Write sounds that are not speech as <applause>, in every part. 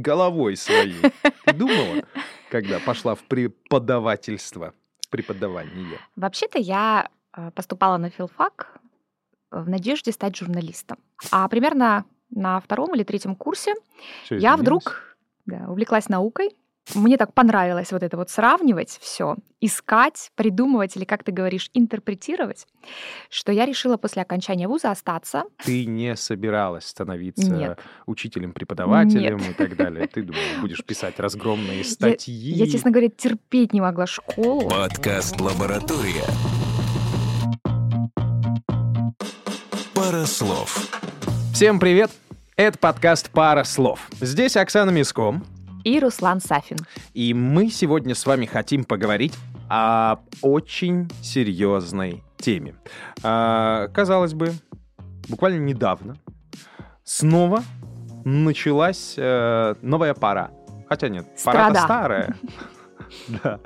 головой своей. Ты думала, <laughs> когда пошла в преподавательство, преподавание? Вообще-то я э, поступала на филфак в надежде стать журналистом. А примерно на втором или третьем курсе Всё я вдруг да, увлеклась наукой. Мне так понравилось вот это вот сравнивать все, искать, придумывать или, как ты говоришь, интерпретировать, что я решила после окончания вуза остаться. Ты не собиралась становиться Нет. учителем, преподавателем Нет. и так далее. Ты думала, будешь писать разгромные Я, статьи. я, честно говоря, терпеть не могла школу. Подкаст «Лаборатория». Пара слов. Всем привет! Это подкаст «Пара слов». Здесь Оксана Миском, И Руслан Сафин. и мы сегодня с вами хотим поговорить о очень серьезной теме. А, казалось бы, буквально недавно снова началась э, новая пора. Хотя нет, пора-то Страда. старая. <laughs> Да.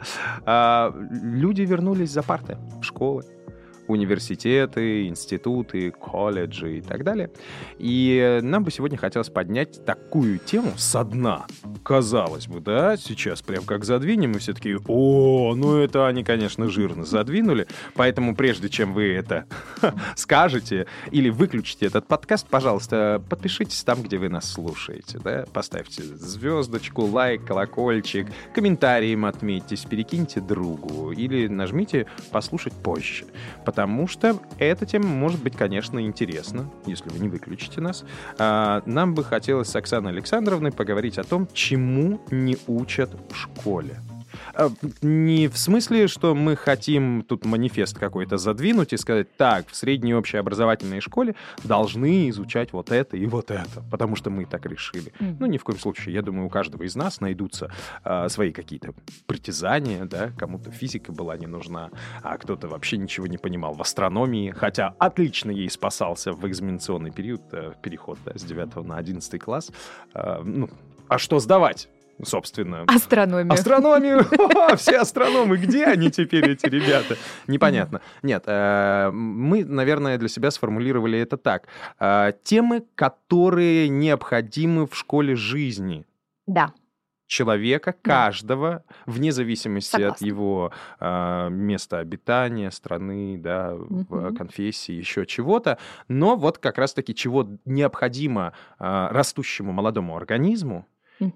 А, Люди вернулись за парты в школы университеты, институты, колледжи и так далее. И нам бы сегодня хотелось поднять такую тему со дна. Казалось бы, да, сейчас прям как задвинем, и все такие, о, ну это они, конечно, жирно задвинули. Поэтому прежде чем вы это <laughs> скажете или выключите этот подкаст, пожалуйста, подпишитесь там, где вы нас слушаете, да, поставьте звездочку, лайк, колокольчик, комментарием отметьтесь, перекиньте другу или нажмите «послушать позже», потому что эта тема может быть, конечно, интересна, если вы не выключите нас. А, Нам бы хотелось с Оксаной Александровной поговорить о том, чему не учат в школе. А, Не в смысле, что мы хотим тут манифест какой-то задвинуть и сказать, так, в средней общеобразовательной школе должны изучать вот это и вот это, потому что мы так решили. Мгм. Ну, ни в коем случае. Я думаю, у каждого из нас найдутся а, свои какие-то притязания, да, кому-то физика была не нужна, а кто-то вообще ничего не понимал в астрономии, хотя отлично ей спасался в экзаменационный период, э, переход да, с 9 на 11 класс. А, ну, а что сдавать? Собственно, Астрономию. Астрономию! <laughs> Все астрономы, где они теперь, эти ребята? Непонятно. Нет, э, мы, наверное, для себя сформулировали это так. Э, Темы, которые необходимы в школе жизни Да. человека, Да. каждого, вне зависимости от его э, места обитания, страны, да, конфессии, еще чего-то. Но вот как раз-таки чего необходимо э, растущему молодому организму,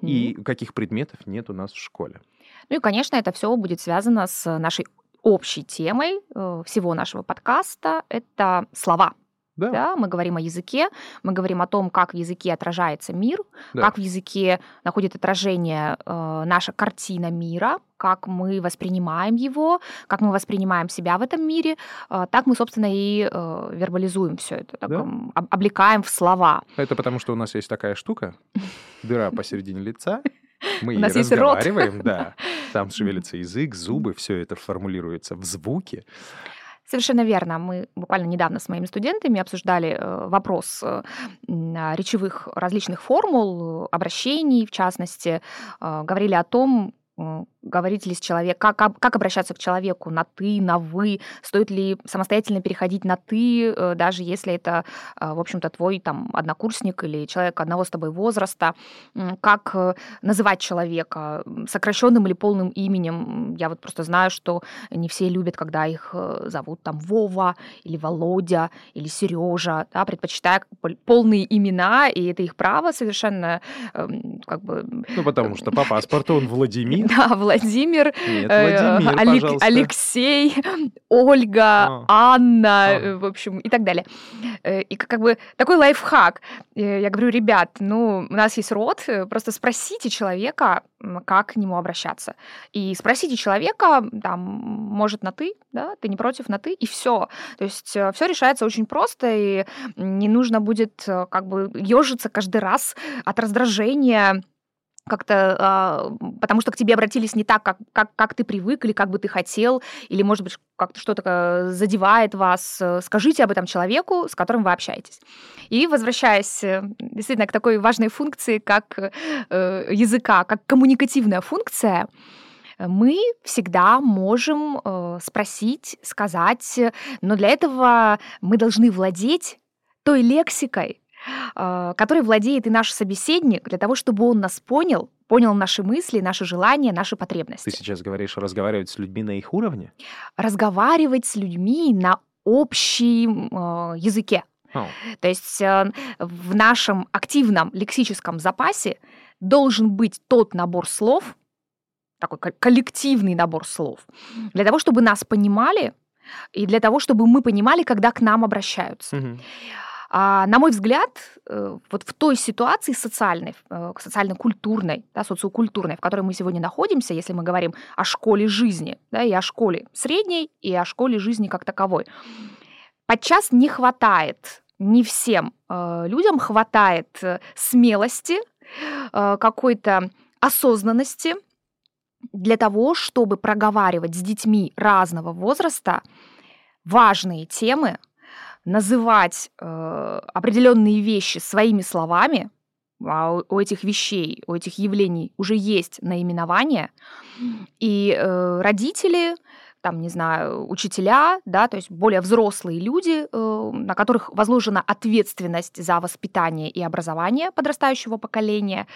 И каких предметов нет у нас в школе. Ну и, конечно, это все будет связано с нашей общей темой э, всего нашего подкаста. Это слова. Да, Да, мы говорим о языке, мы говорим о том, как в языке отражается мир, Да. как в языке находит отражение э, наша картина мира, как мы воспринимаем его, как мы воспринимаем себя в этом мире, э, так мы, собственно, и э, вербализуем все это, так, Да. об- облекаем в слова. Это потому, что у нас есть такая штука, дыра посередине лица. Мы <laughs> У нас есть рот. разговариваем, да. <laughs> Там шевелится язык, зубы, все это формулируется в звуки. Совершенно верно. Мы буквально недавно с моими студентами обсуждали э, вопрос э, а, речевых различных формул, э, обращений, в частности, говорили о том, говорить ли с человек, как, как обращаться к человеку на ты, на вы, стоит ли самостоятельно переходить на ты, э, даже если это, э, в общем-то, твой там однокурсник или человек одного с тобой возраста, как э, называть человека сокращенным или полным именем. Я вот просто знаю, что не все любят, когда их зовут там Вова или Володя или Сережа, да, предпочитая пол- полные имена, и это их право совершенно, эм, как бы, Ну, потому что по паспорту он Владимир. <laughs> да, Владимир, Нет, э, Владимир, Алек- пожалуйста. Алексей, Ольга, Анна, А. э, в общем, и так далее. Э, И как бы такой лайфхак. Я говорю, ребят, ну, у нас есть род, просто спросите человека, как к нему обращаться. И спросите человека, там, может, на ты, да, ты не против на ты, и все. То есть все решается очень просто, и не нужно будет как бы ежиться каждый раз от раздражения как-то, а, потому что к тебе обратились не так, как, как, как ты привык или как бы ты хотел, или, может быть, как-то что-то э, задевает вас. Э, Скажите об этом человеку, с которым вы общаетесь. И возвращаясь э, действительно к такой важной функции, как э, языка, как коммуникативная функция, э, мы всегда можем э, спросить, сказать, э, но для этого мы должны владеть той лексикой, э, которой владеет и наш собеседник, для того, чтобы он нас понял, понял наши мысли, наши желания, наши потребности. Ты сейчас говоришь разговаривать с людьми на их уровне? Разговаривать с людьми на общем э, языке. О, То есть э, в нашем активном лексическом запасе должен быть тот набор слов, такой ко- коллективный набор слов, для того, чтобы нас понимали и для того, чтобы мы понимали, когда к нам обращаются. мгм. А, на мой взгляд, э, вот в той ситуации социальной, э, социально-культурной, да, социокультурной, в которой мы сегодня находимся, если мы говорим о школе жизни, да, и о школе средней, и о школе жизни как таковой, подчас не хватает, не всем э, людям хватает смелости, какой-то осознанности для того, чтобы проговаривать с детьми разного возраста важные темы, называть э, определенные вещи своими словами, а у, у этих вещей, у этих явлений уже есть наименование, и э, родители, там, не знаю, учителя, да, то есть более взрослые люди, э, на которых возложена ответственность за воспитание и образование подрастающего поколения,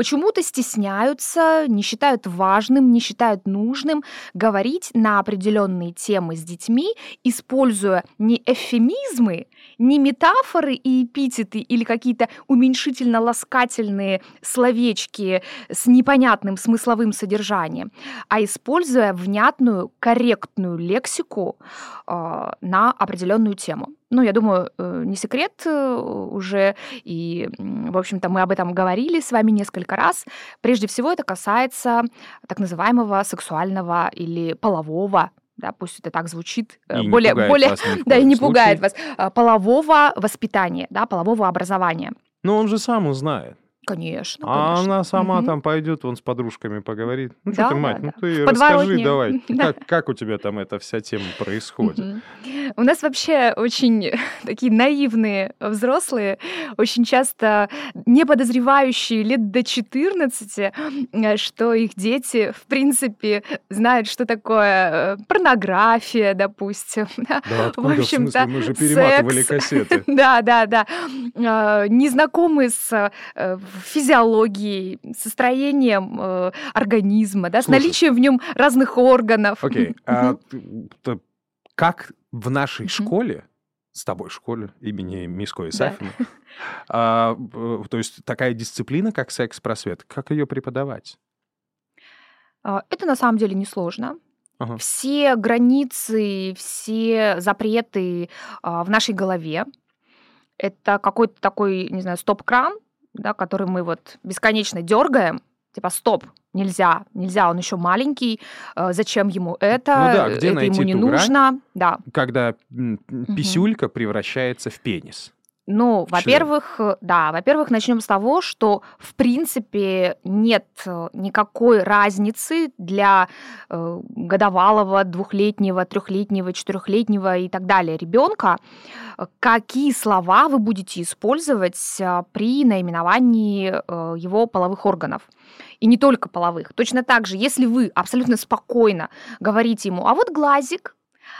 почему-то стесняются, не считают важным, не считают нужным говорить на определенные темы с детьми, используя не эвфемизмы, не метафоры и эпитеты или какие-то уменьшительно-ласкательные словечки с непонятным смысловым содержанием, а используя внятную, корректную лексику э, на определенную тему. Ну, я думаю, э, не секрет э, уже, и, в общем-то, мы об этом говорили с вами несколько раз. Прежде всего, это касается так называемого сексуального или полового, да, пусть это так звучит, э, И более, более, <laughs> да, и не случае. пугает вас, полового воспитания, да, полового образования. Но он же сам узнает. Конечно, а конечно. она сама Мгм. там пойдет, вон с подружками поговорит. Ну что Да, ты, да, мать, ну да. ты В расскажи давай, <laughs> Да. как, как у тебя там эта вся тема происходит? У нас вообще очень <laughs> такие наивные взрослые, очень часто не подозревающие лет до 14, э, что их дети, в принципе, знают, что такое э, порнография, допустим. <laughs> да. Да откуда, в общем-то, мы же перематывали секс. кассеты. Да, да, да. Э, Незнакомы с физиологией, со строением э, организма, да, с наличием в нем разных органов. Окей, а т- т- как в нашей школе, с тобой школе имени Миско и Да. А, б- то есть такая дисциплина, как секс-просвет, как ее преподавать? А, Это на самом деле несложно. Ага. Все границы, все запреты а, в нашей голове. Это какой-то такой, не знаю, стоп-кран, да, который мы вот бесконечно дергаем. Типа, стоп, нельзя, нельзя, он еще маленький, э, зачем ему это, Ну да, где это найти ему не ту грань? нужно. Да, Когда писюлька превращается в пенис. Ну, во-первых, э, да, во-первых, начнем с того, что в принципе нет э, никакой разницы для э, годовалого, двухлетнего, трехлетнего, четырехлетнего и так далее ребенка, э, какие слова вы будете использовать э, при наименовании э, его половых органов. И не только половых. Точно так же, если вы абсолютно спокойно говорите ему, а вот глазик,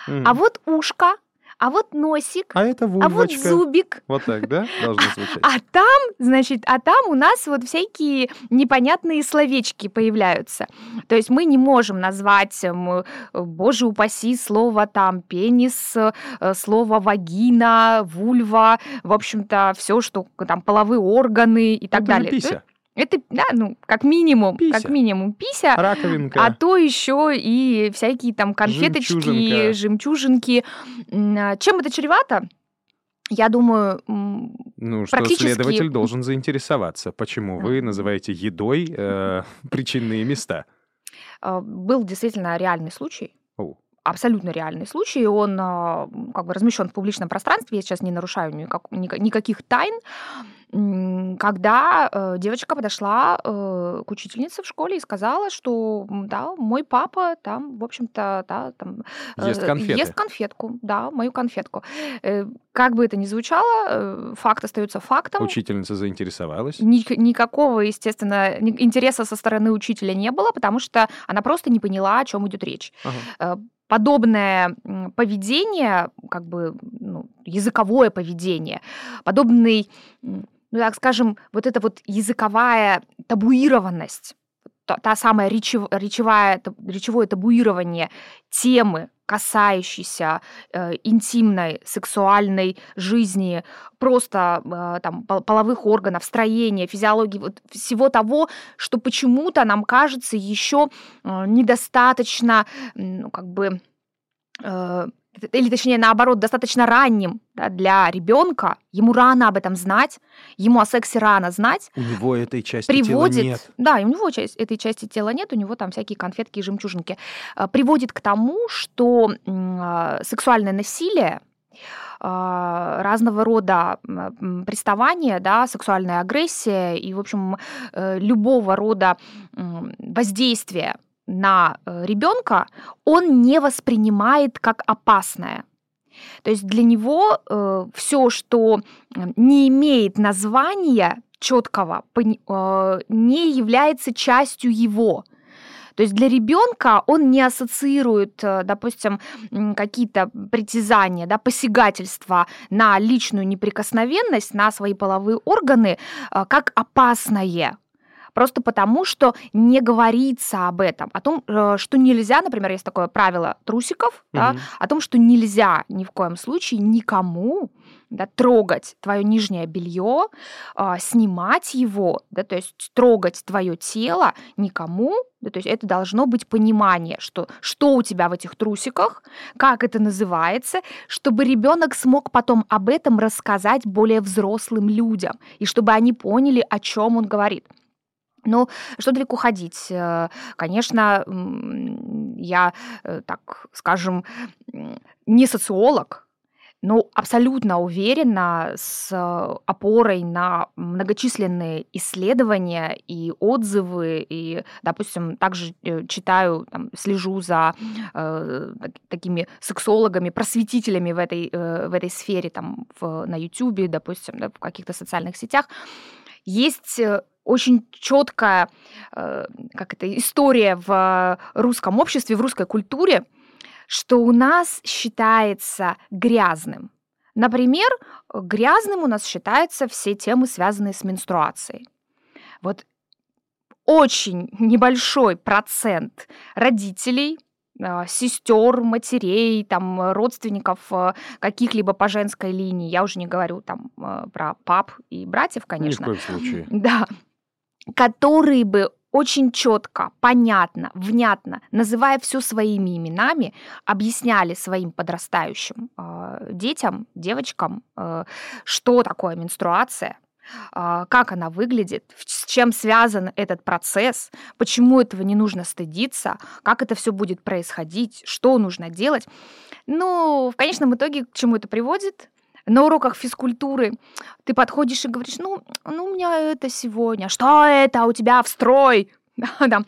Мгм. а вот ушко, а вот носик, А это а вот вульвочка. зубик, Вот так, да, должно звучать? а там, значит, а там у нас вот всякие непонятные словечки появляются. То есть мы не можем назвать, м, э, боже упаси, слово там пенис, э, слово вагина, вульва, в общем-то, все, что там половые органы и так Это же далее. пися, Это, да, ну, как минимум, Пися. как минимум пися. раковинка. А то еще и всякие там конфеточки, Жемчужинка. жемчужинки. А Чем это чревато? Я думаю, Ну, что практически- следователь должен заинтересоваться, почему вы Мгм. называете едой э, <laughs> причинные места. а, был действительно реальный случай. О. Абсолютно реальный случай. Он а, как бы размещен в публичном пространстве. Я сейчас не нарушаю никак- ника- никаких тайн. Когда э, девочка подошла э, к учительнице в школе и сказала, что да, мой папа там, в общем-то, да, там э, Ест конфеты. ест конфетку, да, мою конфетку. Как бы это ни звучало, факт остается фактом. Учительница заинтересовалась. Ник- никакого, естественно, интереса со стороны учителя не было, потому что она просто не поняла, о чем идет речь. Ага. Подобное поведение, как бы ну, языковое поведение, подобный, ну так скажем, вот эта вот языковая табуированность, та, та самая речев, речевая, речевое табуирование темы, касающейся э, интимной сексуальной жизни, просто э, там половых органов, строения, физиологии, вот всего того, что почему-то нам кажется еще э, недостаточно, ну, как бы э, или точнее наоборот, достаточно ранним да, для ребенка, ему рано об этом знать, ему о сексе рано знать. У него этой части приводит, тела нет. Да, у него часть, этой части тела нет, у него там всякие конфетки и жемчужинки. А, приводит к тому, что а, сексуальное насилие а, разного рода приставания, да, сексуальная агрессия и, в общем, э, любого рода воздействия на э, ребенка, он не воспринимает как опасное. То есть для него э, все, что не имеет названия четкого, э, не является частью его. То есть для ребенка он не ассоциирует, э, допустим, какие-то притязания, да, посягательства на личную неприкосновенность, на свои половые органы э, как опасное. Просто потому, что не говорится об этом, о том, э, что нельзя, например, есть такое правило трусиков, угу. да, о том, что нельзя ни в коем случае никому да, трогать твое нижнее белье, а, снимать его, да, то есть трогать твое тело никому, да, то есть это должно быть понимание, что, что у тебя в этих трусиках, как это называется, чтобы ребенок смог потом об этом рассказать более взрослым людям, и чтобы они поняли, о чем он говорит. Ну, что далеко ходить? Э, конечно, я, э, так скажем, не социолог, но абсолютно уверена с опорой на многочисленные исследования и отзывы, и, допустим, также э, читаю, там, слежу за э, такими сексологами, просветителями в этой, э, в этой сфере, там, в, на YouTube, допустим, да, в каких-то социальных сетях. Есть очень четкая э, как это, история в русском обществе, в русской культуре, что у нас считается грязным. Например, грязным у нас считаются все темы, связанные с менструацией. Вот очень небольшой процент родителей а, сестер, матерей, там, родственников э, каких-либо по женской линии. Я уже не говорю там э, про пап и братьев, конечно. Ни в коем случае. Да. Которые бы очень четко, понятно, внятно, называя все своими именами, объясняли своим подрастающим э, детям, девочкам, э, что такое менструация, а, как она выглядит, с чем связан этот процесс, почему этого не нужно стыдиться, как это все будет происходить, что нужно делать. Ну, в конечном итоге к чему это приводит? На уроках физкультуры ты подходишь и говоришь, ну, ну у меня это сегодня, что это у тебя в строй? <laughs> Да,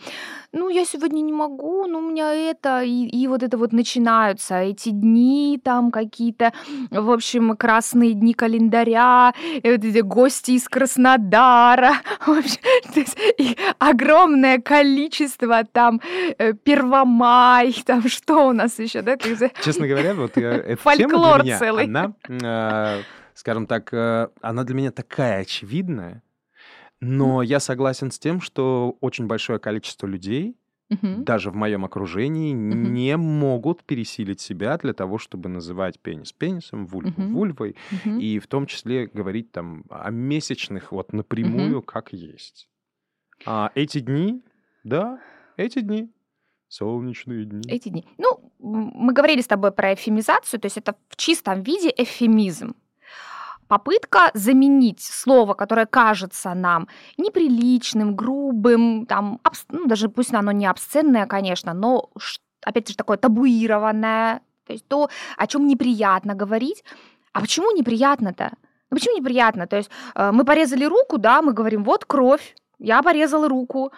ну, я сегодня не могу, ну, у меня это, и, и вот это вот начинаются эти дни там какие-то, в общем, красные дни календаря, и вот эти гости из Краснодара, <laughs> в общем, то есть, и огромное количество там э, Первомай, <laughs> там что у нас еще, да? Честно говоря, вот я, эта Фольклор тема для меня, целый. она, э, скажем так, э, она для меня такая очевидная, но я согласен с тем, что очень большое количество людей, Мгм. даже в моем окружении, Мгм. не могут пересилить себя для того, чтобы называть пенис пенисом, вульву Мгм. вульвой, Мгм. и в том числе говорить там о месячных вот напрямую, как есть. А эти дни, да, эти дни, солнечные дни. Эти дни. Ну, мы говорили с тобой про эвфемизацию, то есть это в чистом виде эвфемизм. Попытка заменить слово, которое кажется нам неприличным, грубым, там, абс- ну, даже пусть оно не обсценное, конечно, но опять же такое табуированное, то есть то, о чем неприятно говорить. А почему неприятно-то? Ну почему неприятно? То есть э, мы порезали руку, да, мы говорим, вот кровь, я порезала руку.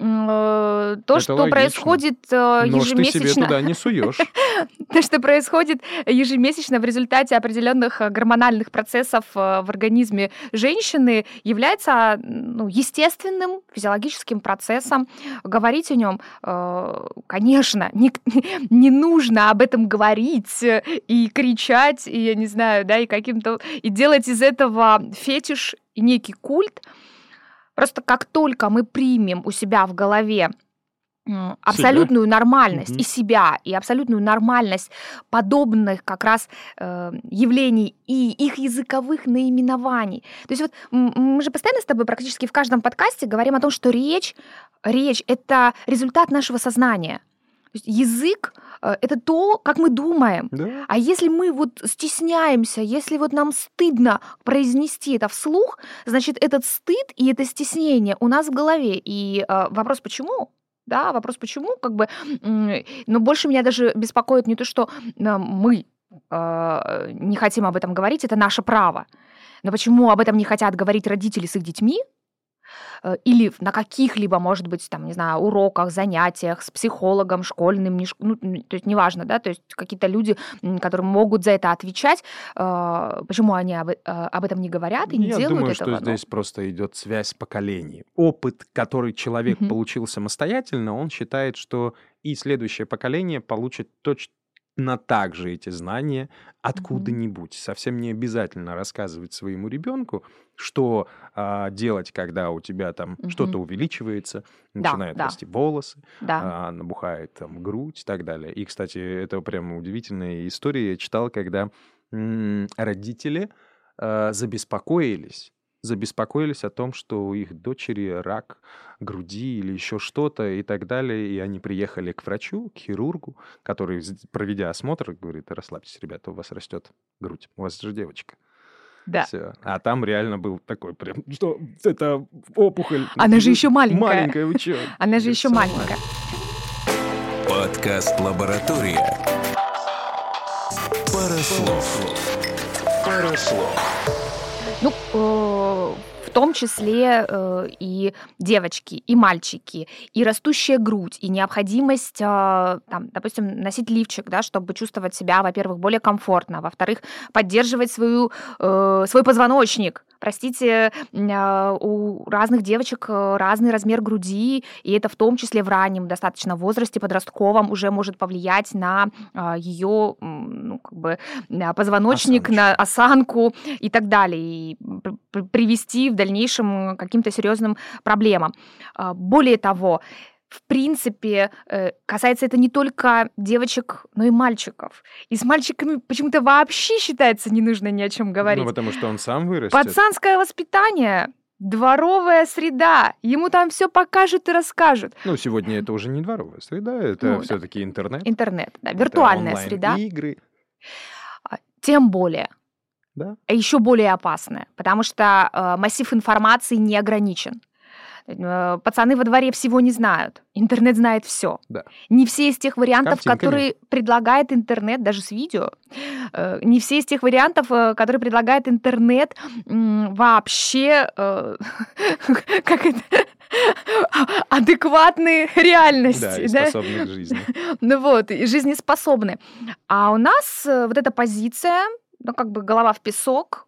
Э, то, Это что логично. происходит э, Нож ты себе ежемесячно, туда не суешь. <laughs> то, что происходит ежемесячно в результате определенных э, гормональных процессов в организме женщины, является ну, естественным физиологическим процессом. Говорить о нем, э, конечно, не, <laughs> не нужно об этом говорить и кричать, и я не знаю, да, и каким-то и делать из этого фетиш и некий культ. Просто как только мы примем у себя в голове абсолютную нормальность Мгм. и себя, и абсолютную нормальность подобных как раз э, явлений и их языковых наименований. То есть вот мы же постоянно с тобой практически в каждом подкасте говорим о том, что речь, речь — это результат нашего сознания. То есть язык это то, как мы думаем. Да. А если мы вот стесняемся, если вот нам стыдно произнести это вслух, значит, этот стыд и это стеснение у нас в голове. И э, вопрос почему? Да, вопрос почему, как бы, но больше меня даже беспокоит не то, что э, мы э, не хотим об этом говорить, это наше право. Но почему об этом не хотят говорить родители с их детьми? Э, Или на каких-либо, может быть, там, не знаю, уроках, занятиях с психологом, школьным, не ш- ну, то есть неважно, да, то есть какие-то люди, которые могут за это отвечать, э, почему они об, э, об этом не говорят и не Я делают думаю, этого? что Ну, здесь просто идет связь поколений. Опыт, который человек Мгм. получил самостоятельно, он считает, что и следующее поколение получит точно так же эти знания откуда-нибудь. Совсем не обязательно рассказывать своему ребенку, что а, делать, когда у тебя там Мгм. что-то увеличивается, Да, начинают да. расти волосы, да. а, набухает там грудь и так далее. И, кстати, это прям удивительная история. Я читал, когда м, родители а, забеспокоились, забеспокоились о том, что у их дочери рак груди или еще что-то и так далее, и они приехали к врачу, к хирургу, который, проведя осмотр, говорит, расслабьтесь, ребята, у вас растет грудь, у вас же девочка. Да. Всё. А там реально был такой прям, что это опухоль. Она же еще маленькая. Маленькая, вы чё? <laughs> Она же еще «Всё маленькая. Подкаст «Лаборатория». Пара слов. Пара слов. Ну, э, в том числе э, и девочки, и мальчики, и растущая грудь, и необходимость, э, там, допустим, носить лифчик, да, чтобы чувствовать себя, во-первых, более комфортно, а во-вторых, поддерживать свою, э, свой позвоночник. Простите, э, у разных девочек э, разный размер груди, и это в том числе в раннем достаточно возрасте, подростковом, уже может повлиять на ее, ну, как бы, позвоночник, Осаночку. на осанку и так далее, и привести в дальнейшем к каким-то серьезным проблемам. А, Более того, в принципе, э, касается это не только девочек, но и мальчиков. И с мальчиками почему-то вообще считается не нужно ни о чем говорить. Ну, потому что он сам вырастет. Пацанское воспитание, дворовая среда, ему там все покажут и расскажут. Ну, сегодня это уже не дворовая среда, это Ну, да. все-таки интернет. Интернет, да, виртуальная среда, онлайн-игры. а, тем более. Да. а еще более опасное, потому что э, массив информации не ограничен. Э, Пацаны во дворе всего не знают. Интернет знает все. Да. Не все из тех вариантов, Картинками. которые предлагает интернет, даже с видео, э, не все из тех вариантов, э, которые предлагает интернет, вообще <laughs> как это <laughs> адекватные Да, реальности. и да? способны к жизни. <laughs> Ну вот, и жизнеспособны. А у нас вот эта позиция, ну как бы голова в песок,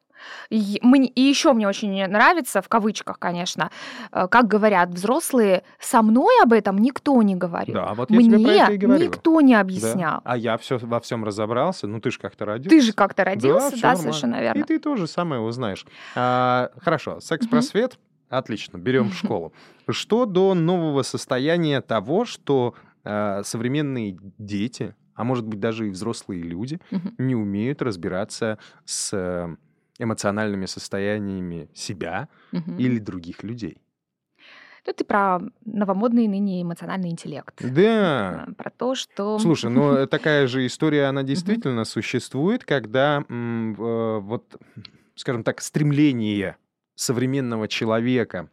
и, мне- и еще мне очень нравится, в кавычках, конечно, э, как говорят взрослые, со мной об этом никто не говорил. Да, вот я тебе про Мне это и говорю. никто не Да. объяснял. А я все, во всем разобрался. Ну, ты же как-то родился. Ты же как-то родился, да, нормально. совершенно И верно. ты тоже самое узнаешь. А, хорошо, секс-просвет. Отлично, берем в школу. Что до нового состояния того, что а, современные дети, а может быть даже и взрослые люди, Мгм. не умеют разбираться с э, эмоциональными состояниями себя Мгм. или других людей. Ну, ты про новомодный ныне эмоциональный интеллект. Да. Про то, что... Слушай, <laughs> ну такая же история, она действительно существует, когда э, вот, скажем так, стремление современного человека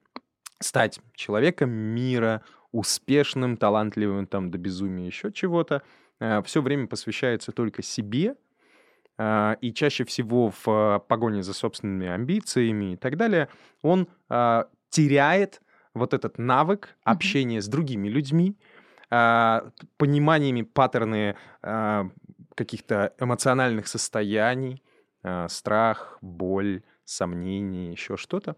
стать человеком мира, успешным, талантливым, там, до безумия, еще чего-то, все время посвящается только себе, а, и чаще всего в погоне за собственными амбициями и так далее, он а, теряет вот этот навык общения с другими людьми, пониманиями паттерны каких-то эмоциональных состояний, страх, боль, сомнения, еще что-то,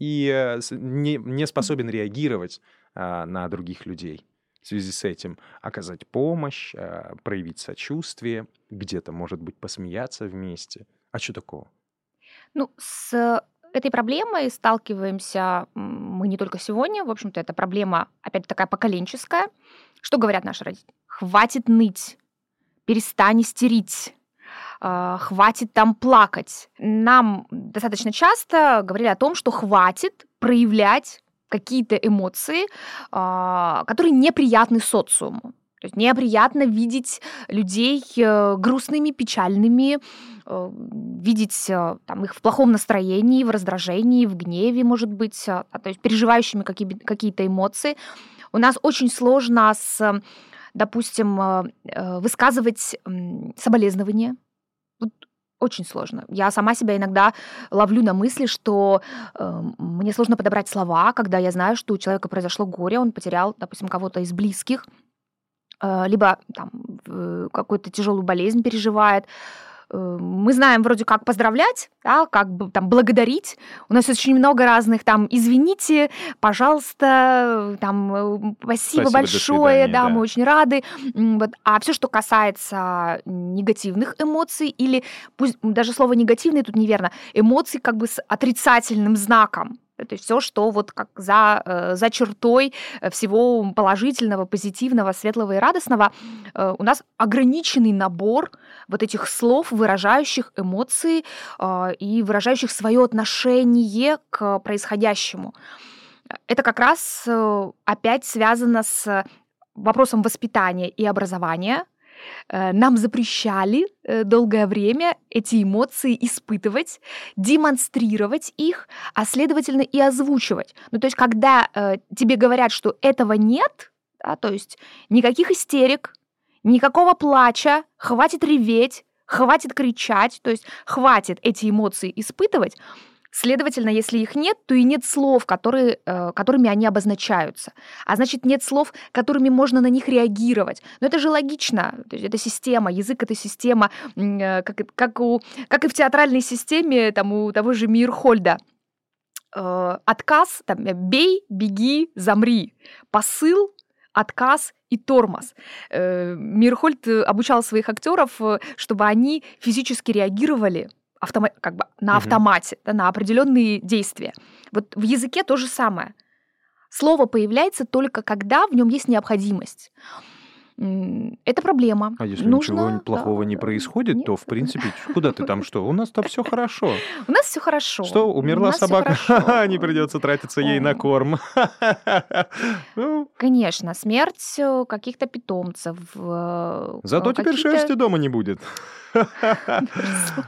и э, не, не способен реагировать на других людей. В связи с этим оказать помощь, а, проявить сочувствие, где-то, может быть, посмеяться вместе. А что такого? Ну, с этой проблемой сталкиваемся мы не только сегодня. В общем-то, это проблема, опять такая поколенческая. Что говорят наши родители? Хватит ныть, перестань истерить, а, хватит там плакать. Нам достаточно часто говорили о том, что хватит проявлять какие-то эмоции, а, которые неприятны социуму. То есть неприятно видеть людей э, грустными, печальными, э, видеть э, там, их в плохом настроении, в раздражении, в гневе, может быть, а, то есть переживающими какие- какие-то эмоции. У нас очень сложно с, допустим, высказывать соболезнования. Вот очень сложно. Я сама себя иногда ловлю на мысли, что э, мне сложно подобрать слова, когда я знаю, что у человека произошло горе, он потерял, допустим, кого-то из близких, э, либо там в- какую-то тяжелую болезнь переживает. Э, Мы знаем вроде как поздравлять, да, как бы там благодарить. У нас очень много разных там извините, пожалуйста, там э, спасибо, Спасибо, большое, свидания, да, да. мы очень рады. Вот. А все, что касается негативных эмоций или пусть даже слово негативный тут неверно, эмоций как бы с отрицательным знаком. Да, То есть все, что вот как за, э, за чертой э, всего положительного, позитивного, светлого и радостного, э, у нас ограниченный набор вот этих слов, выражающих эмоции э, и выражающих свое отношение к происходящему. Это как раз опять связано с вопросом воспитания и образования. Э, Нам запрещали э, долгое время эти эмоции испытывать, демонстрировать их, а следовательно и озвучивать. Ну, то есть, когда э, тебе говорят, что этого нет, да, то есть никаких истерик, никакого плача, хватит реветь, хватит кричать, то есть хватит эти эмоции испытывать, Следовательно, если их нет, то и нет слов, которые, э, которыми они обозначаются. А значит, нет слов, которыми можно на них реагировать. Но это же логично. То есть это система, язык — это система, э, как, как, у, как и в театральной системе там, у того же Мирхольда. Э, Отказ, там, бей, беги, замри. Посыл, отказ и тормоз. Мирхольд обучал своих актеров, чтобы они физически реагировали автома- как бы на автомате, да, на определенные действия. Вот в языке то же самое. Слово появляется только когда в нем есть необходимость. Это проблема. А если Нужно, ничего да, плохого не происходит, нет. то, в принципе, куда ты там что? У нас-то все хорошо. <laughs> У нас все хорошо. Что, умерла нас собака? Ха-ха, <laughs> Не придется тратиться ей на корм. <laughs> Ну, Конечно, смерть э, каких-то питомцев. э, Зато теперь шерсти дома не будет.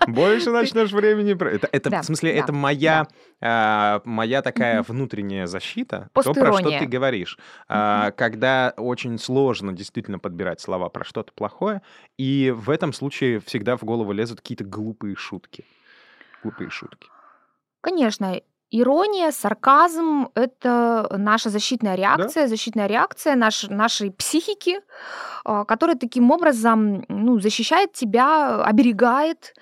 Больше начнешь времени... Это, это, Да, в смысле, да, это моя, а, моя такая внутренняя защита, то, про что ты говоришь. А, Когда очень сложно действительно подбирать слова про что-то плохое, и в этом случае всегда в голову лезут какие-то глупые шутки. Глупые шутки. Конечно, ирония, сарказм — это наша защитная реакция, защитная реакция наш, нашей психики, а, которая таким образом ну, защищает тебя, оберегает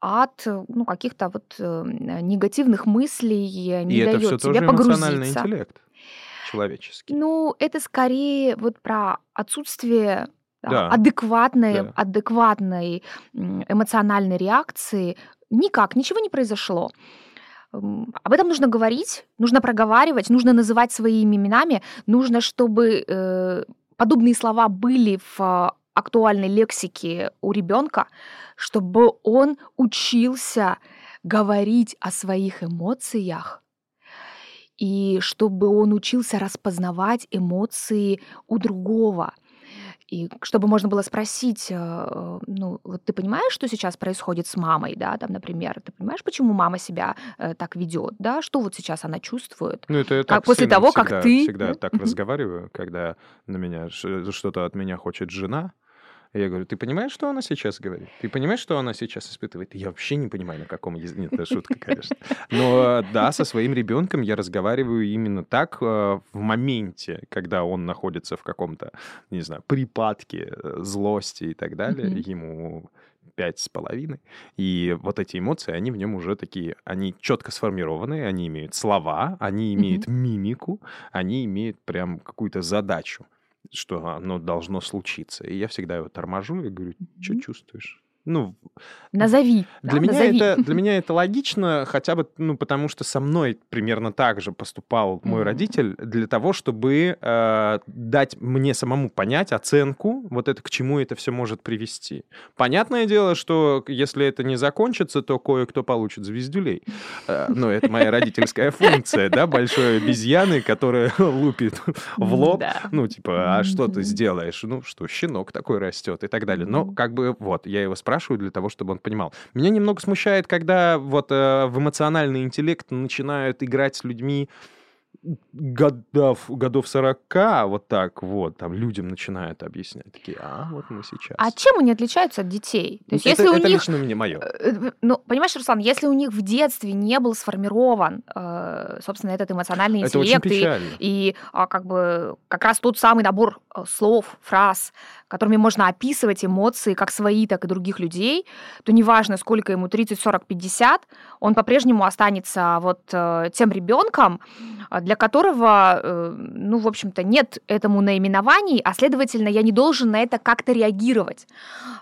от ну, каких-то вот э, негативных мыслей, не и это дает все тебе тоже эмоциональный погрузиться. интеллект человеческий. Ну, это скорее вот про отсутствие да, Да. адекватной, Да. адекватной эмоциональной реакции. Никак, ничего не произошло. Об этом нужно говорить, нужно проговаривать, нужно называть своими именами, нужно, чтобы э, подобные слова были в а, актуальной лексике у ребенка, чтобы он учился говорить о своих эмоциях и чтобы он учился распознавать эмоции у другого. И чтобы можно было спросить, э, ну, вот ты понимаешь, что сейчас происходит с мамой, да, там, например, ты понимаешь, почему мама себя э, так ведет, да, что вот сейчас она чувствует? Ну, это я Как после того, как всегда, ты, всегда да? так разговариваю, когда на меня что-то от меня хочет жена, Я говорю, ты понимаешь, что она сейчас говорит? Ты понимаешь, что она сейчас испытывает? Я вообще не понимаю, на каком языке. Нет, это шутка, конечно. Но да, со своим ребенком я разговариваю именно так э, в моменте, когда он находится в каком-то, не знаю, припадке э, злости и так далее. Ему пять с половиной. И вот эти эмоции, они в нем уже такие, они четко сформированы, они имеют слова, они имеют мимику, они имеют прям какую-то задачу, что оно должно случиться. И я всегда его торможу и говорю, что чувствуешь? Ну, Назови. для да, меня, назови. это, для <laughs> меня это логично, хотя бы, ну, потому что со мной примерно так же поступал мой Мгм. родитель, для того, чтобы э, дать мне самому понять оценку, вот это к чему это все может привести. Понятное дело, что если это не закончится, то кое-кто получит звездюлей. Э, ну, это моя родительская функция, да, большой обезьяны, которая <laughs> лупит в лоб, ну, типа, а что ты сделаешь? Ну, что, щенок такой растет и так далее. Но, как бы, вот, я его спрашиваю для того, чтобы он понимал. Меня немного смущает, когда вот э, в эмоциональный интеллект начинают играть с людьми годов, годов 40, вот так вот, там, людям начинают объяснять. Такие, а, вот мы сейчас. А чем они отличаются от детей? То есть, это, если у это них лично мне мое. Э, Ну, понимаешь, Руслан, если у них в детстве не был сформирован, э, собственно, этот эмоциональный Это интеллект и, печально. и а, как бы как раз тот самый набор э, слов, фраз, которыми можно описывать эмоции как свои, так и других людей, то неважно, сколько ему 30, 40, 50, он по-прежнему останется вот э, тем ребенком, а, для которого, э, ну, в общем-то, нет этому наименований, а, следовательно, я не должен на это как-то реагировать.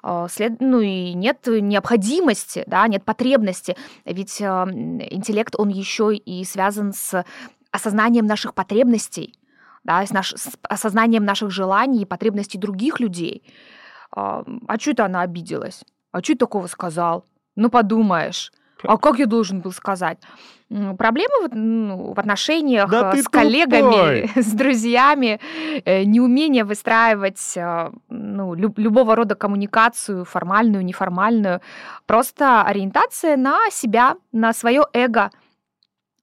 А, след- Ну, и нет необходимости, да, нет потребности. Ведь э, интеллект, он еще и связан с осознанием наших потребностей, да, с, наш- с осознанием наших желаний и потребностей других людей. А что это она обиделась? А что такого сказал? Ну, подумаешь. А как я должен был сказать? Проблемы в, ну, в отношениях Да э, с коллегами, тупой! <laughs> с друзьями, э, неумение выстраивать э, ну, люб- любого рода коммуникацию, формальную, неформальную, просто ориентация на себя, на свое эго.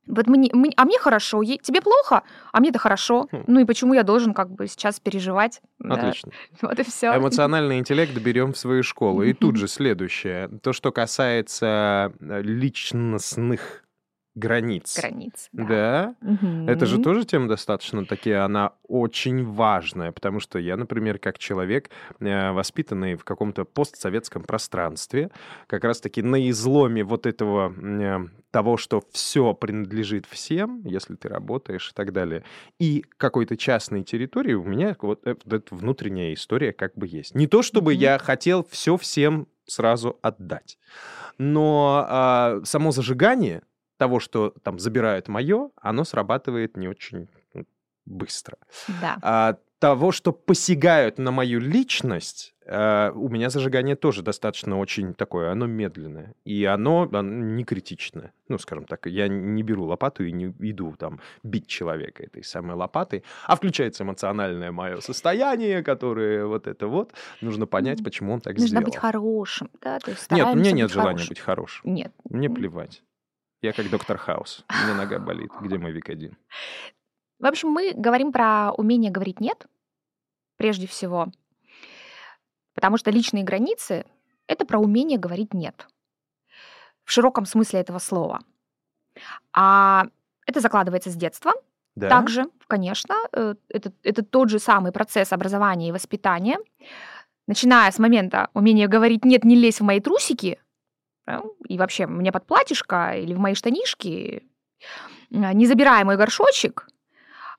Вот мне, мне- а мне хорошо, е- тебе плохо, а мне-то хорошо. Хм. Ну и почему я должен как бы сейчас переживать? Да, Отлично. <laughs> Вот и все. Эмоциональный интеллект берем в свою школу. И тут <laughs> же следующее. То, что касается э, личностных границ. Границ. Да. Это же тоже тема достаточно таки, она очень важная, потому что я, например, как человек, э, воспитанный в каком-то постсоветском пространстве, как раз-таки на изломе вот этого э, того, что все принадлежит всем, если ты работаешь и так далее, и какой-то частной территории, у меня вот эта внутренняя история как бы есть. Не то, чтобы Мгм. я хотел все всем сразу отдать, но а, само зажигание того, что там забирают мое, оно срабатывает не очень м, быстро. Да. А того, что посягают на мою личность, э, у меня зажигание тоже достаточно очень такое, оно медленное. И оно, оно не критичное. Ну, скажем так, я не беру лопату и не иду там бить человека этой самой лопатой, а включается эмоциональное мое состояние, которое вот это вот. Нужно понять, почему он так Нужно сделал. быть хорошим, да, то есть Нет, у меня нет желания хорошим. быть хорошим. Нет. Мне плевать. Я как доктор Хаус. У меня нога болит. Где мой Викодин? В общем, мы говорим про умение говорить «нет», прежде всего, потому что личные границы — это про умение говорить «нет» в широком смысле этого слова. А это закладывается с детства. Да? Также, конечно, э, это, это тот же самый процесс образования и воспитания. Начиная с момента умения говорить «нет, не лезь в мои трусики», и вообще мне под платьишко или в мои штанишки, э, не забирай мой горшочек,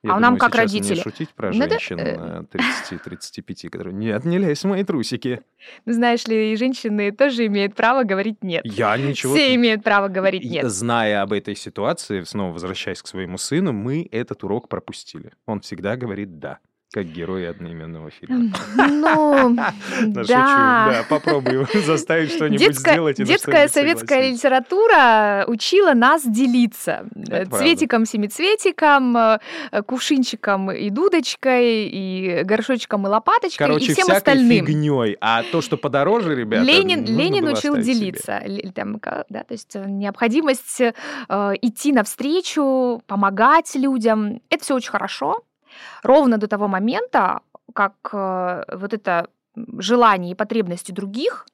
Я а нам думаю, как сейчас мне родители. шутить про Надо, женщин э, э, <laughs> 30-35, которые «Нет, не лезь в мои трусики». Ну, знаешь ли, и женщины тоже имеют право говорить «нет». Я ничего... Все имеют право говорить И, «нет». Зная об этой ситуации, снова возвращаясь к своему сыну, мы этот урок пропустили. Он всегда говорит «да», как герой одноименного фильма. Ну, <laughs> Да, попробую <laughs> заставить что-нибудь сделать детская советская литература учила нас делиться э, правда. цветиком, семицветиком, э, кувшинчиком и дудочкой, и горшочком и лопаточкой, Короче, и всем остальным. фигней. А то, что подороже, ребята, Ленин, нужно Ленин учил себе. делиться, там, да, то есть э, необходимость э, идти навстречу, помогать людям, это все очень хорошо, ровно до того момента, как э, вот это желания и потребности других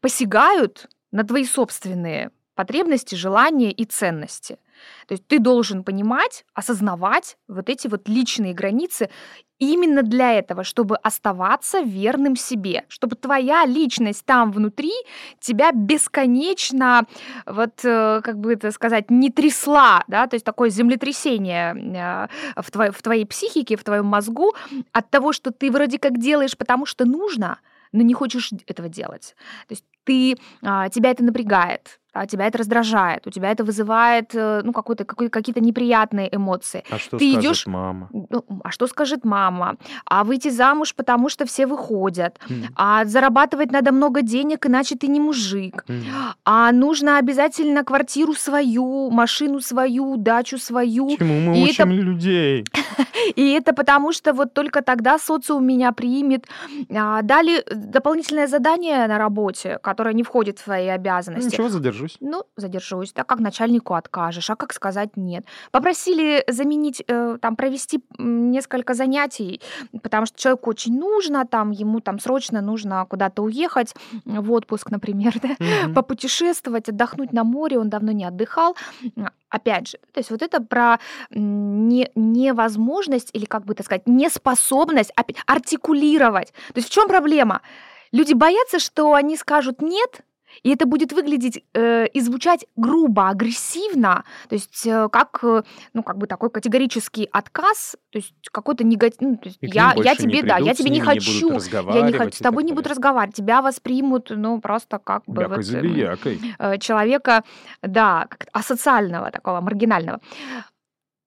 посягают на твои собственные потребности, желания и ценности. То есть ты должен понимать, осознавать вот эти вот личные границы именно для этого, чтобы оставаться верным себе, чтобы твоя личность там внутри тебя бесконечно, вот э, как бы это сказать, не трясла, да, то есть такое землетрясение э, в, твоей, в твоей психике, в твоем мозгу от того, что ты вроде как делаешь, потому что нужно, но не хочешь этого делать. То есть ты, а, тебя это напрягает, а тебя это раздражает, у тебя это вызывает э, ну, какой-то, какой, какие-то неприятные эмоции. А что Ты скажет идешь- мама? Ну, а что скажет мама? А выйти замуж, потому что все выходят. М, А зарабатывать надо много денег, иначе ты не мужик. м. А нужно обязательно квартиру свою, машину свою, дачу свою. Чему мы И учим это- людей? <laughs> И это потому, что вот только тогда социум меня примет. А, Дали дополнительное задание на работе, которое не входит в твои Ну, обязанности. Ничего, задержусь. Ну, задержусь. Да как начальнику откажешь, а как сказать нет? Попросили заменить, э, там, провести несколько занятий, потому что человеку очень нужно, там, ему там срочно нужно куда-то уехать, в отпуск, например, <laughs> да, Мгм. попутешествовать, отдохнуть на море, он давно не отдыхал. Опять же, то есть вот это про не, невозможность или, как бы это сказать, неспособность артикулировать. То есть в чем проблема? Люди боятся, что они скажут «нет», и это будет выглядеть э, и звучать грубо, агрессивно, то есть э, как, э, ну, как бы такой категорический отказ, то есть какой-то негатив, ну, то есть я, я тебе, да, я придут, тебе не хочу, я не хочу, с тобой не будут далее. разговаривать, тебя воспримут, ну, просто как бы вот, эм, э, человека, да, как асоциального такого, маргинального.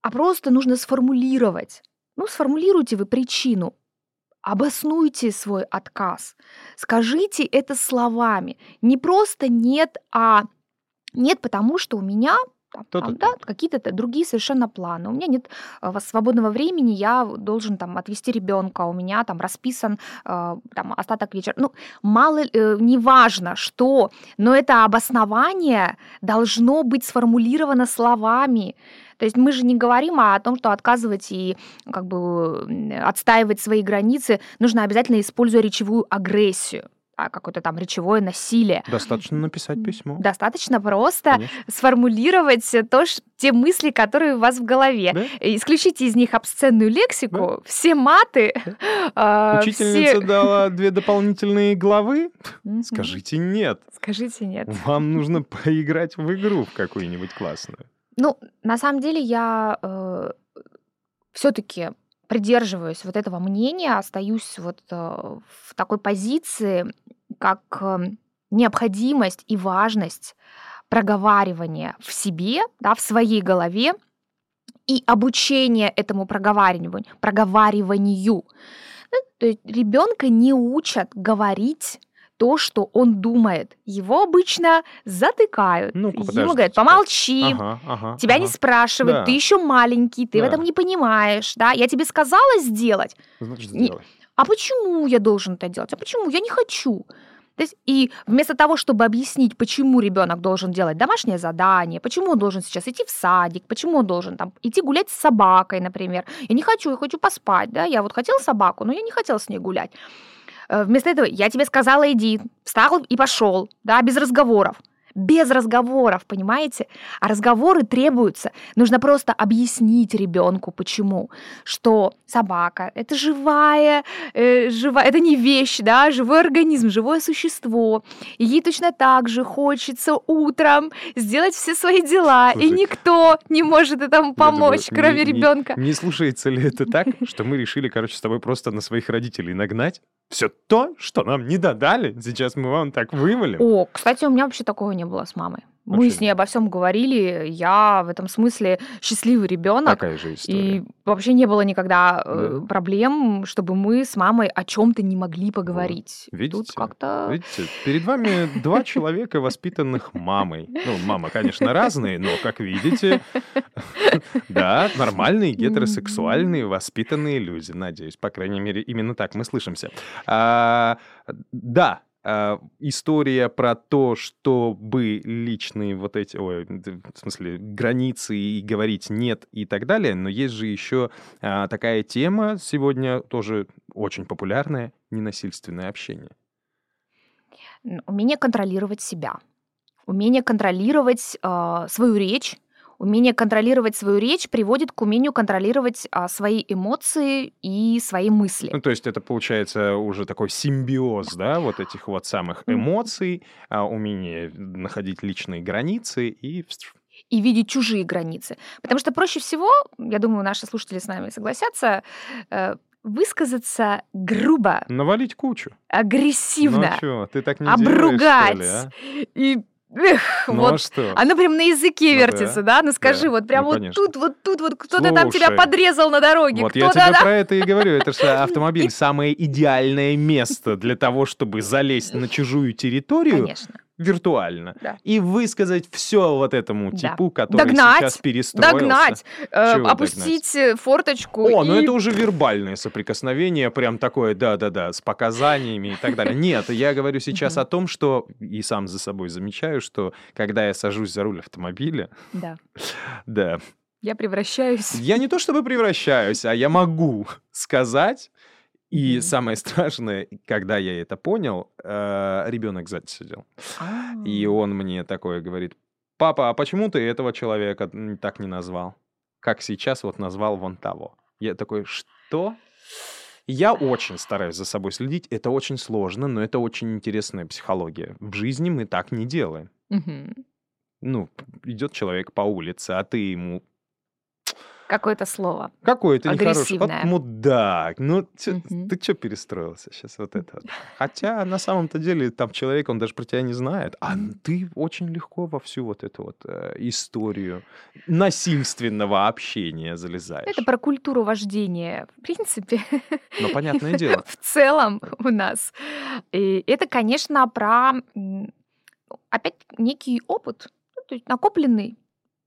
А просто нужно сформулировать. Ну, сформулируйте вы причину, обоснуйте свой отказ, скажите это словами. Не просто нет, а нет, потому что у меня там, там, да, какие-то другие совершенно планы. У меня нет э, во- свободного времени, я должен там отвести ребенка, у меня там расписан э, там остаток вечера. Ну, мало, э, неважно, что, но это обоснование должно быть сформулировано словами. То есть мы же не говорим о том, что отказывать и как бы отстаивать свои границы нужно обязательно используя речевую агрессию, а какое-то там речевое насилие. Достаточно написать письмо. Достаточно просто Конечно. сформулировать то, ш- те мысли, которые у вас в голове. Да? Исключите из них обсценную лексику, все маты. <laughs> а, Учительница все- дала <laughs> две дополнительные главы. Скажите нет. Скажите нет. Вам нужно поиграть в игру в какую-нибудь классную. Ну, на самом деле я все-таки придерживаюсь вот этого мнения, остаюсь вот э, в такой позиции, как э, необходимость и важность проговаривания в себе, да, в своей голове и обучение этому проговариванию, проговариванию. Ну, То есть ребенка не учат говорить то, что он думает. Его обычно затыкают. Ну-ка, Ему говорят, помолчи, Ага, ага, Тебя не ага. спрашивают, Да. ты еще маленький, ты в Да. этом не понимаешь, да? Я тебе сказала сделать, Значит, Не- сделай. а почему я должен это делать? А почему? Я не хочу. То есть, и вместо того, чтобы объяснить, почему ребенок должен делать домашнее задание, почему он должен сейчас идти в садик, почему он должен там идти гулять с собакой, например. Я не хочу, я хочу поспать, да, я вот хотел собаку, но я не хотел с ней гулять. Э, Вместо этого я тебе сказала, иди, встал и пошел, да, без разговоров. Без разговоров, понимаете? А разговоры требуются. Нужно просто объяснить ребенку, почему. Что собака — это живая, э, живая, это не вещь, да, живой организм, живое существо. И ей точно так же хочется утром сделать все свои дела, и Слушай, никто не может этому думаю, помочь, не- кроме не- ребенка. Не слушается ли это так, <laughs> что мы решили, короче, с тобой просто на своих родителей нагнать? Все то, что нам не додали, сейчас мы вам так вывалим. О, кстати, у меня вообще такого не было с мамой. Мы Вообще с ней обо всем говорили. Я в этом смысле счастливый ребенок. Такая же история. И вообще не было никогда э, Да. проблем, чтобы мы с мамой о чем-то не могли поговорить. Видите? Тут как-то... Видите, перед вами два человека, воспитанных мамой. Ну, мама, конечно, разные, но, как видите, <laughs> да, нормальные, гетеросексуальные, воспитанные люди, надеюсь. По крайней мере, именно так мы слышимся. А, Да, а, история про то, чтобы личные вот эти, ой, в смысле, границы и говорить нет и так далее, но есть же еще а, такая тема сегодня тоже очень популярное ненасильственное общение? Умение контролировать себя, умение контролировать а, свою речь. Умение контролировать свою речь приводит к умению контролировать а, свои эмоции и свои мысли. Ну, то есть это получается уже такой симбиоз, да, вот этих вот самых эмоций, а, умение находить личные границы и... и видеть чужие границы. Потому что проще всего, я думаю, наши слушатели с нами согласятся, э, высказаться грубо, Навалить кучу. агрессивно, Ну что, ты так не обругать. делаешь, что ли, а? И эх, Ну а вот что? оно прям на языке Ну вертится, да? Ну скажи, да. вот прям Ну, вот конечно. тут, вот тут, вот кто-то там тебя подрезал на дороге, Вот я тебе да. про это и говорю. Это же <laughs> автомобиль самое идеальное место для того, чтобы залезть на чужую территорию Конечно. Виртуально Да. и высказать все вот этому Да. типу, который Догнать, сейчас перестроился. Догнать, э, опустить э, форточку. О, ну и- это уже вербальное соприкосновение, прям такое, да-да-да, с показаниями и так далее. Нет, я говорю сейчас о том, что, и сам за собой замечаю, что когда я сажусь за руль автомобиля, Да, да, я превращаюсь... я не то чтобы превращаюсь, а я могу сказать, и Мгм. самое страшное, когда я это понял, ребенок сзади сидел. И А. он мне такое говорит, папа, а почему ты этого человека так не назвал? Как сейчас вот назвал вон того. Я такой, что? Я очень стараюсь за собой следить. Это очень сложно, но это очень интересная психология. В жизни мы так не делаем. Мгм. Ну, идет человек по улице, а ты ему Какое-то слово. нехороший. Агрессивное. Вот мудак. Ну, Мгм. ты что перестроился сейчас? Вот это вот. <laughs> Хотя на самом-то деле там человек, он даже про тебя не знает. А ты очень легко во всю вот эту вот э, историю насильственного общения залезаешь. Это про культуру вождения, в принципе. Ну, понятное <laughs> дело. В целом у нас. И это, конечно, про опять некий опыт, ну, то есть накопленный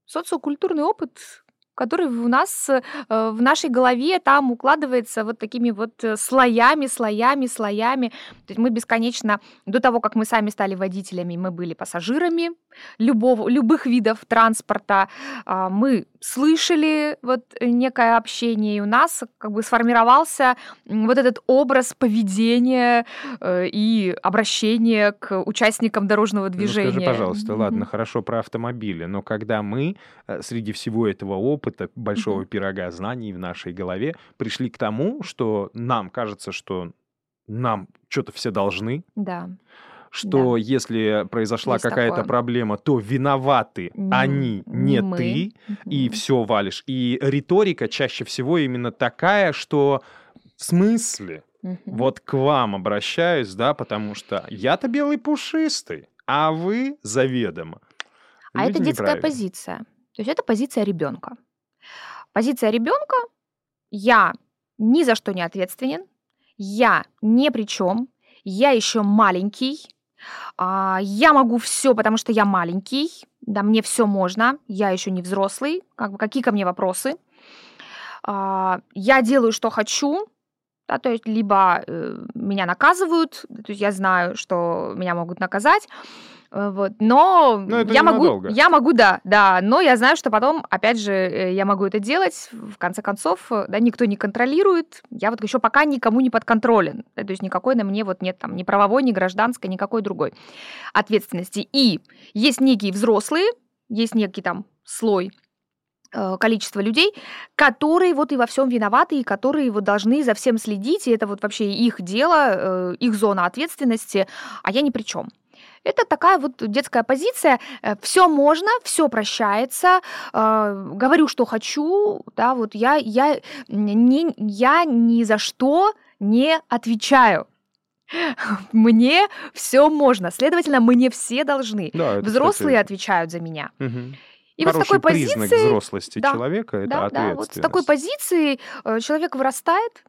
социокультурный опыт, который у нас э, в нашей голове там укладывается вот такими вот э, слоями, слоями, слоями. То есть мы бесконечно, до того, как мы сами стали водителями, мы были пассажирами любого, любых видов транспорта. А, Мы слышали вот некое общение, и у нас как бы сформировался вот этот образ поведения э, и обращения к участникам дорожного движения. Ну, скажи, пожалуйста, ладно, хорошо про автомобили, но когда мы э, среди всего этого опыта, большого Мгм. пирога знаний в нашей голове, пришли к тому, что нам кажется, что нам что-то все должны, Да. что если произошла Есть какая-то такое. проблема, то виноваты Н- они, не мы. ты, и Мгм. все валишь. И риторика чаще всего именно такая, что в смысле? Вот к вам обращаюсь, да, потому что я-то белый пушистый, а вы заведомо. А Люди это детская позиция. То есть это позиция ребенка. Позиция ребенка я ни за что не ответственен, я ни при чем, я еще маленький, а, я могу все, потому что я маленький, да, мне все можно, я еще не взрослый, как бы какие ко мне вопросы. А, я делаю, что хочу, да, то есть либо э, меня наказывают, то есть я знаю, что меня могут наказать, вот, но Но я могу, ненадолго. я могу, да, да, но я знаю, что потом, опять же, э, я могу это делать, в конце концов, э, да, никто не контролирует, я вот еще пока никому не подконтролен, да, то есть никакой на мне вот нет там ни правовой, ни гражданской, никакой другой ответственности. И есть некие взрослые, есть некий там слой э, количество людей, которые вот и во всем виноваты, и которые вот должны за всем следить, и это вот вообще их дело, э, их зона ответственности, а я ни при чем. Это такая вот детская позиция. Все можно, все прощается. э, говорю, что хочу. Да, вот я, я, не, я ни за что не отвечаю. <laughs> Мне все можно. Следовательно, мне все должны. Да, это, Взрослые кстати, отвечают за меня. мгм. И вот с такой признак позиции взрослости да, человека — это да, да, вот с такой ответственность. позиции э, человек вырастает,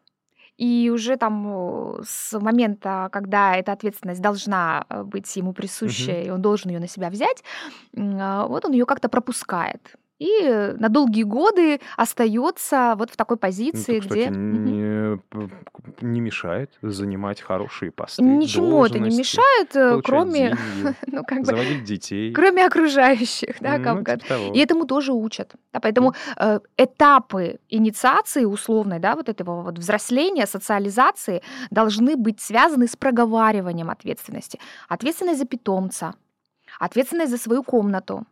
и уже там э, с момента, когда эта ответственность должна э, быть ему присуща, Мгм. и он должен ее на себя взять, а, вот он ее как-то пропускает. И на долгие годы остается вот в такой позиции, это, кстати, где... Не не мешает занимать хорошие посты, Ничему это не мешает, э, кроме, деньги, <laughs> ну, как бы, заводить детей. кроме окружающих, да, Ну, как типа того. И этому тоже учат. Да, поэтому э, этапы инициации условной, да, вот этого вот взросления, социализации должны быть связаны с проговариванием ответственности. Ответственность за питомца, ответственность за свою комнату,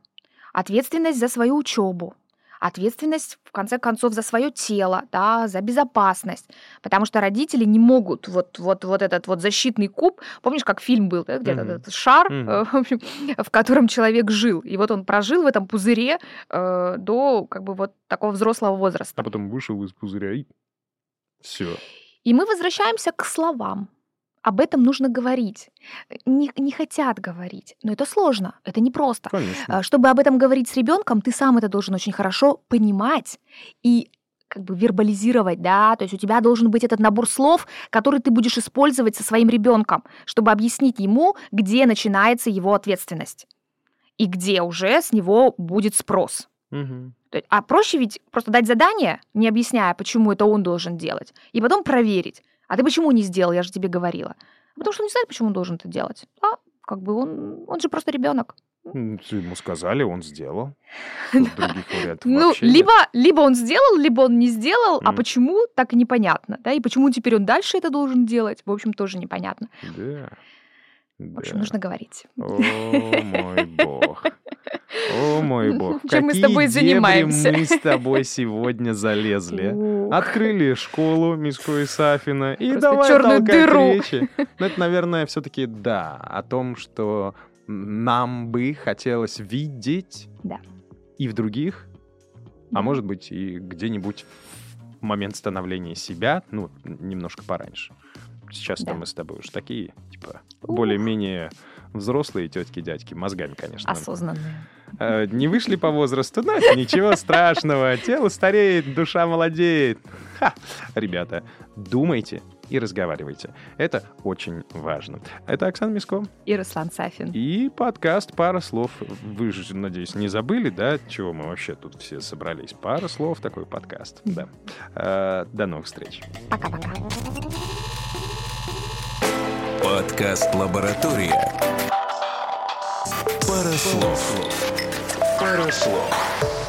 ответственность за свою учебу, ответственность, в конце концов, за свое тело, да, за безопасность. Потому что родители не могут вот, вот, вот этот вот защитный куб, помнишь, как фильм был, да, где-то Мгм. этот шар, <laughs> общем, в котором человек жил. И вот он прожил в этом пузыре э, до как бы вот такого взрослого возраста. А потом вышел из пузыря и все. И мы возвращаемся к словам. Об этом нужно говорить. Не, не хотят говорить. Но это сложно, это непросто. Конечно. А, Чтобы об этом говорить с ребенком, ты сам это должен очень хорошо понимать и как бы вербализировать, да, то есть у тебя должен быть этот набор слов, который ты будешь использовать со своим ребенком, чтобы объяснить ему, где начинается его ответственность и где уже с него будет спрос. Есть- А проще ведь просто дать задание, не объясняя, почему это он должен делать, и потом проверить. А ты почему не сделал? Я же тебе говорила. Потому что он не знает, почему он должен это делать. А как бы он, он же просто ребенок. Ему сказали, он сделал. <laughs> Тут Других вариантов Ну, либо, либо он сделал, либо он не сделал, а почему, так и непонятно. Да? И почему теперь он дальше это должен делать, в общем, тоже непонятно. Да. В общем, Да. нужно говорить. О мой бог. О мой <laughs> бог. Чем мы с тобой занимаемся? мы с тобой сегодня залезли. Открыли школу Миско и Сафина и Просто давай толкать дыру. речи. <laughs> Ну, это, наверное, все-таки да, о том, что нам бы хотелось видеть Да. и в других, а может быть и где-нибудь в момент становления себя, ну, немножко пораньше. Сейчас-то Да. мы с тобой уж такие, типа, более-менее взрослые тетки, дядьки, мозгами, конечно. Осознанные. Э, Не вышли по возрасту, но ничего страшного. Тело стареет, душа молодеет. Ха! Ребята, думайте и разговаривайте. Это очень важно. Это Оксана Миско И Руслан Сафин. и подкаст «Пара слов». Вы же, надеюсь, не забыли, да, чего мы вообще тут все собрались? Пара слов, такой подкаст. Да. Э, До новых встреч. Пока-пока. Подкаст «Лаборатория». Пара слов. Пара слов.